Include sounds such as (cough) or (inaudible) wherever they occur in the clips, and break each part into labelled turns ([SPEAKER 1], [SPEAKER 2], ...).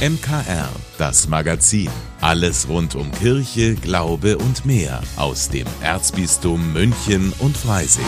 [SPEAKER 1] MKR, das Magazin. Alles rund um Kirche, Glaube und mehr aus dem Erzbistum München und Freising.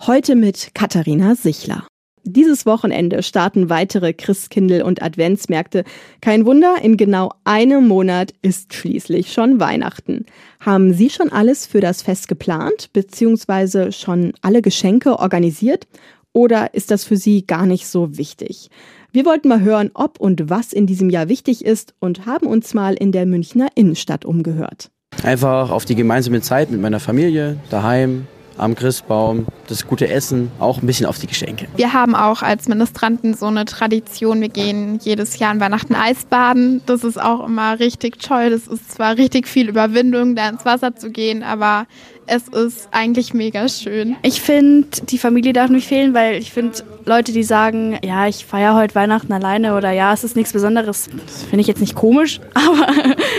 [SPEAKER 2] Heute mit Katharina Sichler. Dieses Wochenende starten weitere Christkindl- und Adventsmärkte. Kein Wunder, in genau einem Monat ist schließlich schon Weihnachten. Haben Sie schon alles für das Fest geplant, beziehungsweise schon alle Geschenke organisiert? Oder ist das für Sie gar nicht so wichtig? Wir wollten mal hören, ob und was in diesem Jahr wichtig ist und haben uns mal in der Münchner Innenstadt umgehört.
[SPEAKER 3] Einfach auf die gemeinsame Zeit mit meiner Familie, daheim, am Christbaum, das gute Essen, auch ein bisschen auf die Geschenke.
[SPEAKER 4] Wir haben auch als Ministranten so eine Tradition, wir gehen jedes Jahr an Weihnachten Eisbaden. Das ist auch immer richtig toll. Das ist zwar richtig viel Überwindung, da ins Wasser zu gehen, aber es ist eigentlich mega schön.
[SPEAKER 5] Ich finde, die Familie darf nicht fehlen, weil ich finde, Leute, die sagen, ja, ich feiere heute Weihnachten alleine oder ja, es ist nichts Besonderes, das finde ich jetzt nicht komisch, (laughs) aber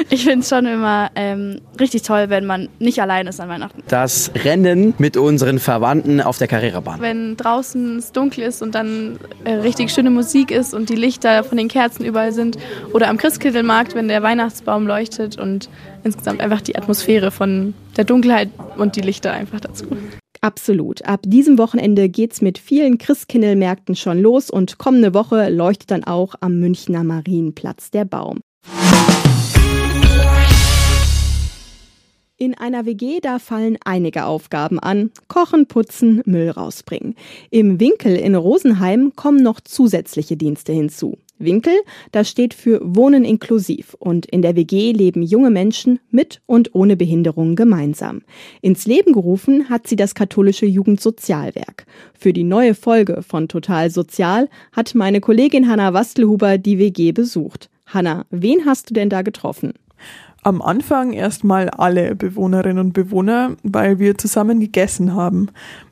[SPEAKER 5] ich finde es schon immer ähm, richtig toll, wenn man nicht allein ist an Weihnachten.
[SPEAKER 3] Das Rennen mit unseren Verwandten auf der Carrera-Bahn.
[SPEAKER 6] Wenn draußen es dunkel ist und dann äh, richtig schöne Musik ist und die Lichter von den Kerzen überall sind oder am Christkindlmarkt, wenn der Weihnachtsbaum leuchtet und insgesamt einfach die Atmosphäre von der Dunkelheit und die Lichter einfach dazu.
[SPEAKER 2] Absolut. Ab diesem Wochenende geht's mit vielen Christkindlmärkten schon los und kommende Woche leuchtet dann auch am Münchner Marienplatz der Baum. In einer WG, da fallen einige Aufgaben an. Kochen, putzen, Müll rausbringen. Im Winkel in Rosenheim kommen noch zusätzliche Dienste hinzu. Winkel, das steht für Wohnen inklusiv und in der WG leben junge Menschen mit und ohne Behinderung gemeinsam. Ins Leben gerufen hat sie das katholische Jugendsozialwerk. Für die neue Folge von Total Sozial hat meine Kollegin Hanna Wastelhuber die WG besucht. Hanna, wen hast du denn da getroffen?
[SPEAKER 7] Am Anfang erstmal alle Bewohnerinnen und Bewohner, weil wir zusammen gegessen haben.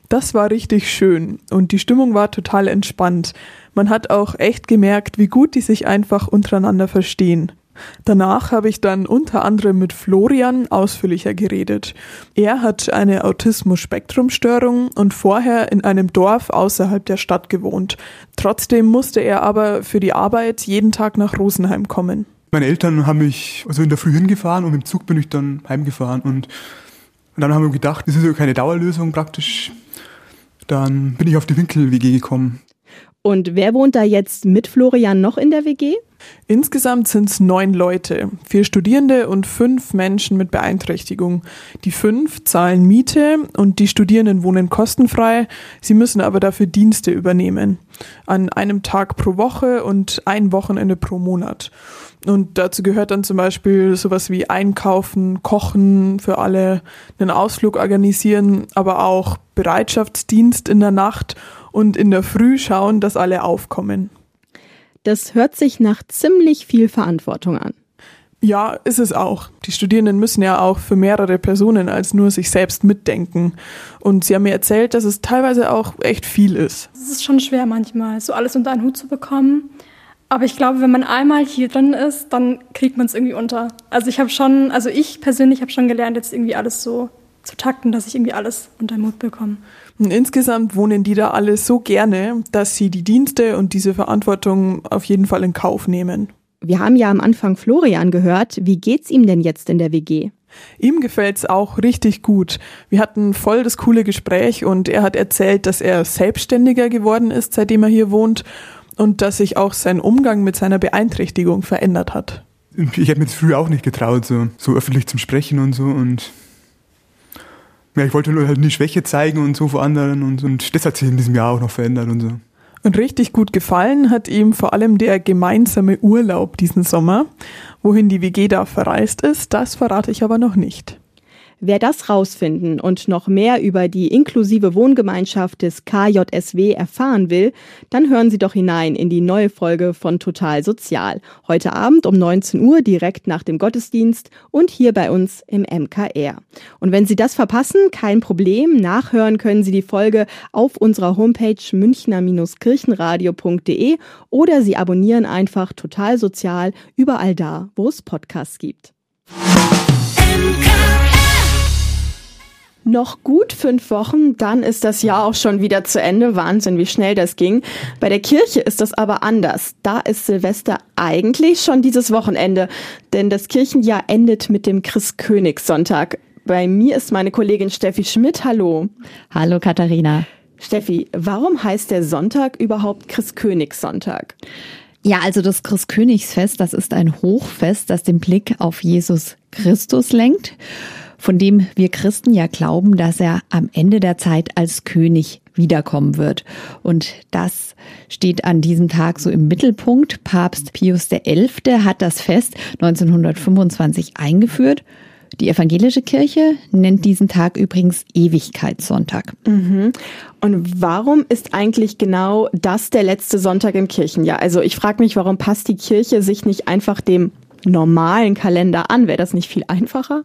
[SPEAKER 7] Das war richtig schön und die Stimmung war total entspannt. Man hat auch echt gemerkt, wie gut die sich einfach untereinander verstehen. Danach habe ich dann unter anderem mit Florian ausführlicher geredet. Er hat eine Autismus-Spektrum-Störung und vorher in einem Dorf außerhalb der Stadt gewohnt. Trotzdem musste er aber für die Arbeit jeden Tag nach Rosenheim kommen.
[SPEAKER 8] Meine Eltern haben mich also in der Früh hingefahren und im Zug bin ich dann heimgefahren und, und dann haben wir gedacht, das ist ja keine Dauerlösung praktisch. Dann bin ich auf die Winkel-WG gekommen.
[SPEAKER 2] Und wer wohnt da jetzt mit Florian noch in der WG?
[SPEAKER 7] Insgesamt sind es neun Leute, vier Studierende und fünf Menschen mit Beeinträchtigung. Die fünf zahlen Miete und die Studierenden wohnen kostenfrei. Sie müssen aber dafür Dienste übernehmen. An einem Tag pro Woche und ein Wochenende pro Monat. Und dazu gehört dann zum Beispiel sowas wie Einkaufen, Kochen für alle, einen Ausflug organisieren, aber auch Bereitschaftsdienst in der Nacht und in der Früh schauen, dass alle aufkommen.
[SPEAKER 2] Das hört sich nach ziemlich viel Verantwortung an.
[SPEAKER 7] Ja, ist es auch. Die Studierenden müssen ja auch für mehrere Personen als nur sich selbst mitdenken. Und sie haben mir erzählt, dass es teilweise auch echt viel ist.
[SPEAKER 9] Es ist schon schwer manchmal, so alles unter einen Hut zu bekommen. Aber ich glaube, wenn man einmal hier drin ist, dann kriegt man es irgendwie unter. Also ich habe schon, also ich persönlich habe schon gelernt, jetzt irgendwie alles so zu takten, dass ich irgendwie alles unter den Mut bekomme.
[SPEAKER 7] Und insgesamt wohnen die da alle so gerne, dass sie die Dienste und diese Verantwortung auf jeden Fall in Kauf nehmen.
[SPEAKER 2] Wir haben ja am Anfang Florian gehört. Wie geht's ihm denn jetzt in der WG?
[SPEAKER 7] Ihm gefällt's auch richtig gut. Wir hatten voll das coole Gespräch und er hat erzählt, dass er selbstständiger geworden ist, seitdem er hier wohnt und dass sich auch sein Umgang mit seiner Beeinträchtigung verändert hat.
[SPEAKER 8] Ich habe mir das früher auch nicht getraut, so, so öffentlich zum Sprechen und so und ja, ich wollte nur halt nie Schwäche zeigen und so vor anderen und, und das hat sich in diesem Jahr auch noch verändert und so.
[SPEAKER 7] Und richtig gut gefallen hat ihm vor allem der gemeinsame Urlaub diesen Sommer. Wohin die WG da verreist ist, das verrate ich aber noch nicht.
[SPEAKER 2] Wer das rausfinden und noch mehr über die inklusive Wohngemeinschaft des KJSW erfahren will, dann hören Sie doch hinein in die neue Folge von Total Sozial. Heute Abend um 19 Uhr direkt nach dem Gottesdienst und hier bei uns im MKR. Und wenn Sie das verpassen, kein Problem. Nachhören können Sie die Folge auf unserer Homepage münchner-kirchenradio.de oder Sie abonnieren einfach Total Sozial überall da, wo es Podcasts gibt. Noch gut fünf Wochen, dann ist das Jahr auch schon wieder zu Ende. Wahnsinn, wie schnell das ging. Bei der Kirche ist das aber anders. Da ist Silvester eigentlich schon dieses Wochenende, denn das Kirchenjahr endet mit dem Christkönigssonntag. Bei mir ist meine Kollegin Steffi Schmidt. Hallo.
[SPEAKER 10] Hallo Katharina.
[SPEAKER 2] Steffi, warum heißt der Sonntag überhaupt Christkönigssonntag?
[SPEAKER 10] Ja, also das Christkönigsfest, das ist ein Hochfest, das den Blick auf Jesus Christus lenkt von dem wir Christen ja glauben, dass er am Ende der Zeit als König wiederkommen wird. Und das steht an diesem Tag so im Mittelpunkt. Papst Pius XI. hat das Fest 1925 eingeführt. Die evangelische Kirche nennt diesen Tag übrigens Ewigkeitssonntag.
[SPEAKER 2] Mhm. Und warum ist eigentlich genau das der letzte Sonntag im Kirchenjahr? Also ich frage mich, warum passt die Kirche sich nicht einfach dem normalen Kalender an? Wäre das nicht viel einfacher?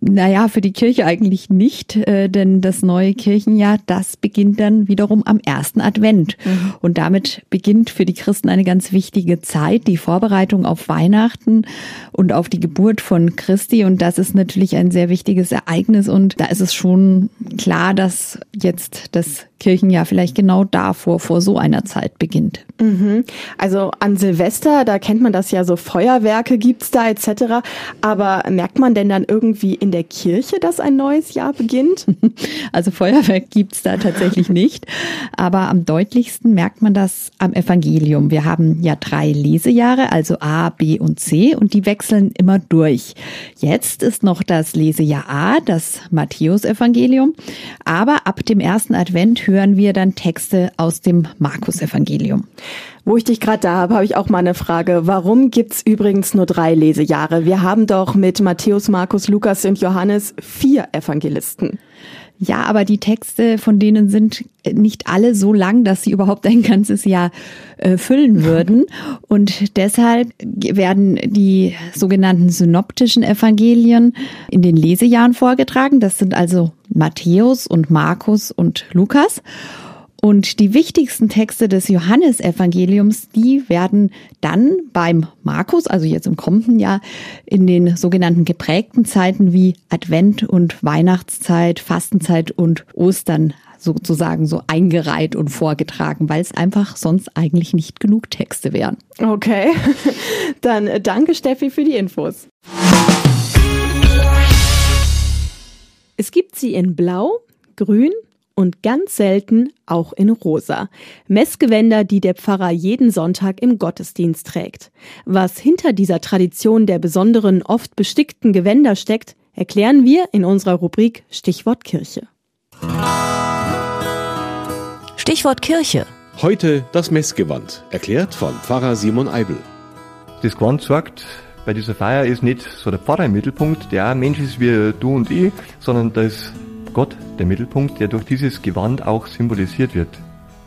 [SPEAKER 10] Naja, für die Kirche eigentlich nicht, äh, denn das neue Kirchenjahr, das beginnt dann wiederum am ersten Advent. Mhm. Und damit beginnt für die Christen eine ganz wichtige Zeit, die Vorbereitung auf Weihnachten und auf die Geburt von Christi. Und das ist natürlich ein sehr wichtiges Ereignis. Und da ist es schon klar, dass jetzt das Kirchenjahr vielleicht genau davor, vor so einer Zeit beginnt.
[SPEAKER 2] Mhm. Also an Silvester, da kennt man das ja so, Feuerwerke gibt's da etc. Aber merkt man denn dann irgendwie in der Kirche, dass ein neues Jahr beginnt? (laughs)
[SPEAKER 10] Also Feuerwerk gibt's da tatsächlich nicht. Aber am deutlichsten merkt man das am Evangelium. Wir haben ja drei Lesejahre, also A, B und C, und die wechseln immer durch. Jetzt ist noch das Lesejahr A, das Matthäus-Evangelium. Aber ab dem ersten Advent hören wir dann Texte aus dem Markus-Evangelium.
[SPEAKER 2] Wo ich dich gerade da habe, habe ich auch mal eine Frage. Warum gibt's übrigens nur drei Lesejahre? Wir haben doch mit Matthäus, Markus, Lukas und Johannes vier Evangelisten.
[SPEAKER 10] Ja, aber die Texte von denen sind nicht alle so lang, dass sie überhaupt ein ganzes Jahr äh, füllen würden. (laughs) Und deshalb werden die sogenannten synoptischen Evangelien in den Lesejahren vorgetragen. Das sind also Matthäus und Markus und Lukas. Und die wichtigsten Texte des Johannesevangeliums, die werden dann beim Markus, also jetzt im kommenden Jahr, in den sogenannten geprägten Zeiten wie Advent und Weihnachtszeit, Fastenzeit und Ostern sozusagen so eingereiht und vorgetragen, weil es einfach sonst eigentlich nicht genug Texte wären.
[SPEAKER 2] Okay, (laughs) dann danke Steffi für die Infos. Es gibt sie in Blau, Grün, und ganz selten auch in rosa. Messgewänder, die der Pfarrer jeden Sonntag im Gottesdienst trägt. Was hinter dieser Tradition der besonderen, oft bestickten Gewänder steckt, erklären wir in unserer Rubrik Stichwort Kirche.
[SPEAKER 11] Stichwort Kirche.
[SPEAKER 12] Heute das Messgewand, erklärt von Pfarrer Simon Eibel.
[SPEAKER 13] Das Gewand sagt, bei dieser Feier ist nicht so der Pfarrer im Mittelpunkt, der ein Mensch ist wie du und ich, sondern das Gott der Mittelpunkt, der durch dieses Gewand auch symbolisiert wird.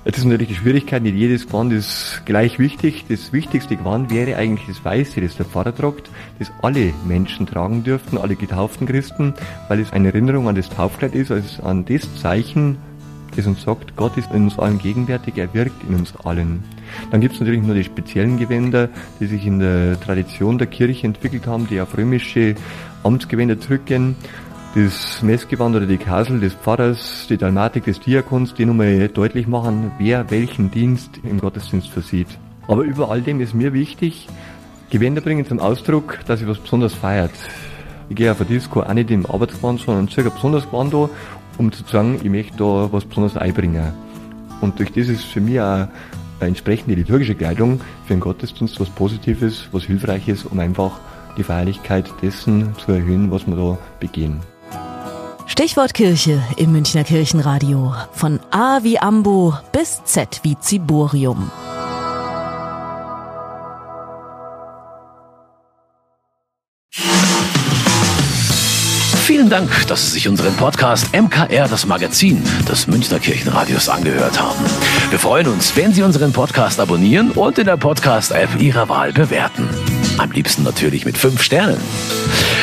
[SPEAKER 13] Jetzt ist natürlich die Schwierigkeit, nicht jedes Gewand ist gleich wichtig. Das wichtigste Gewand wäre eigentlich das Weiße, das der Pfarrer tragt, das alle Menschen tragen dürften, alle getauften Christen, weil es eine Erinnerung an das Taufkleid ist, als an das Zeichen, das uns sagt, Gott ist in uns allen gegenwärtig, er wirkt in uns allen. Dann gibt es natürlich nur die speziellen Gewänder, die sich in der Tradition der Kirche entwickelt haben, die auf römische Amtsgewänder zurückgehen das Messgewand oder die Kasel des Pfarrers, die Dalmatik des Diakons, die nochmal deutlich machen, wer welchen Dienst im Gottesdienst versieht. Aber über all dem ist mir wichtig, Gewänder bringen zum Ausdruck, dass ich was besonders feiert. Ich gehe auf ein Disco auch nicht im Arbeitsgewand, sondern circa besonders Gewand an, um zu sagen, ich möchte da was besonders einbringen. Und durch das ist für mich auch eine entsprechende liturgische Kleidung für den Gottesdienst was Positives, was Hilfreiches, um einfach die Feierlichkeit dessen zu erhöhen, was wir da begehen.
[SPEAKER 11] Stichwort Kirche im Münchner Kirchenradio. Von A wie Ambo bis Z wie Ziborium.
[SPEAKER 14] Vielen Dank, dass Sie sich unseren Podcast MKR, das Magazin des Münchner Kirchenradios, angehört haben. Wir freuen uns, wenn Sie unseren Podcast abonnieren und in der Podcast-App Ihrer Wahl bewerten. Am liebsten natürlich mit fünf Sternen.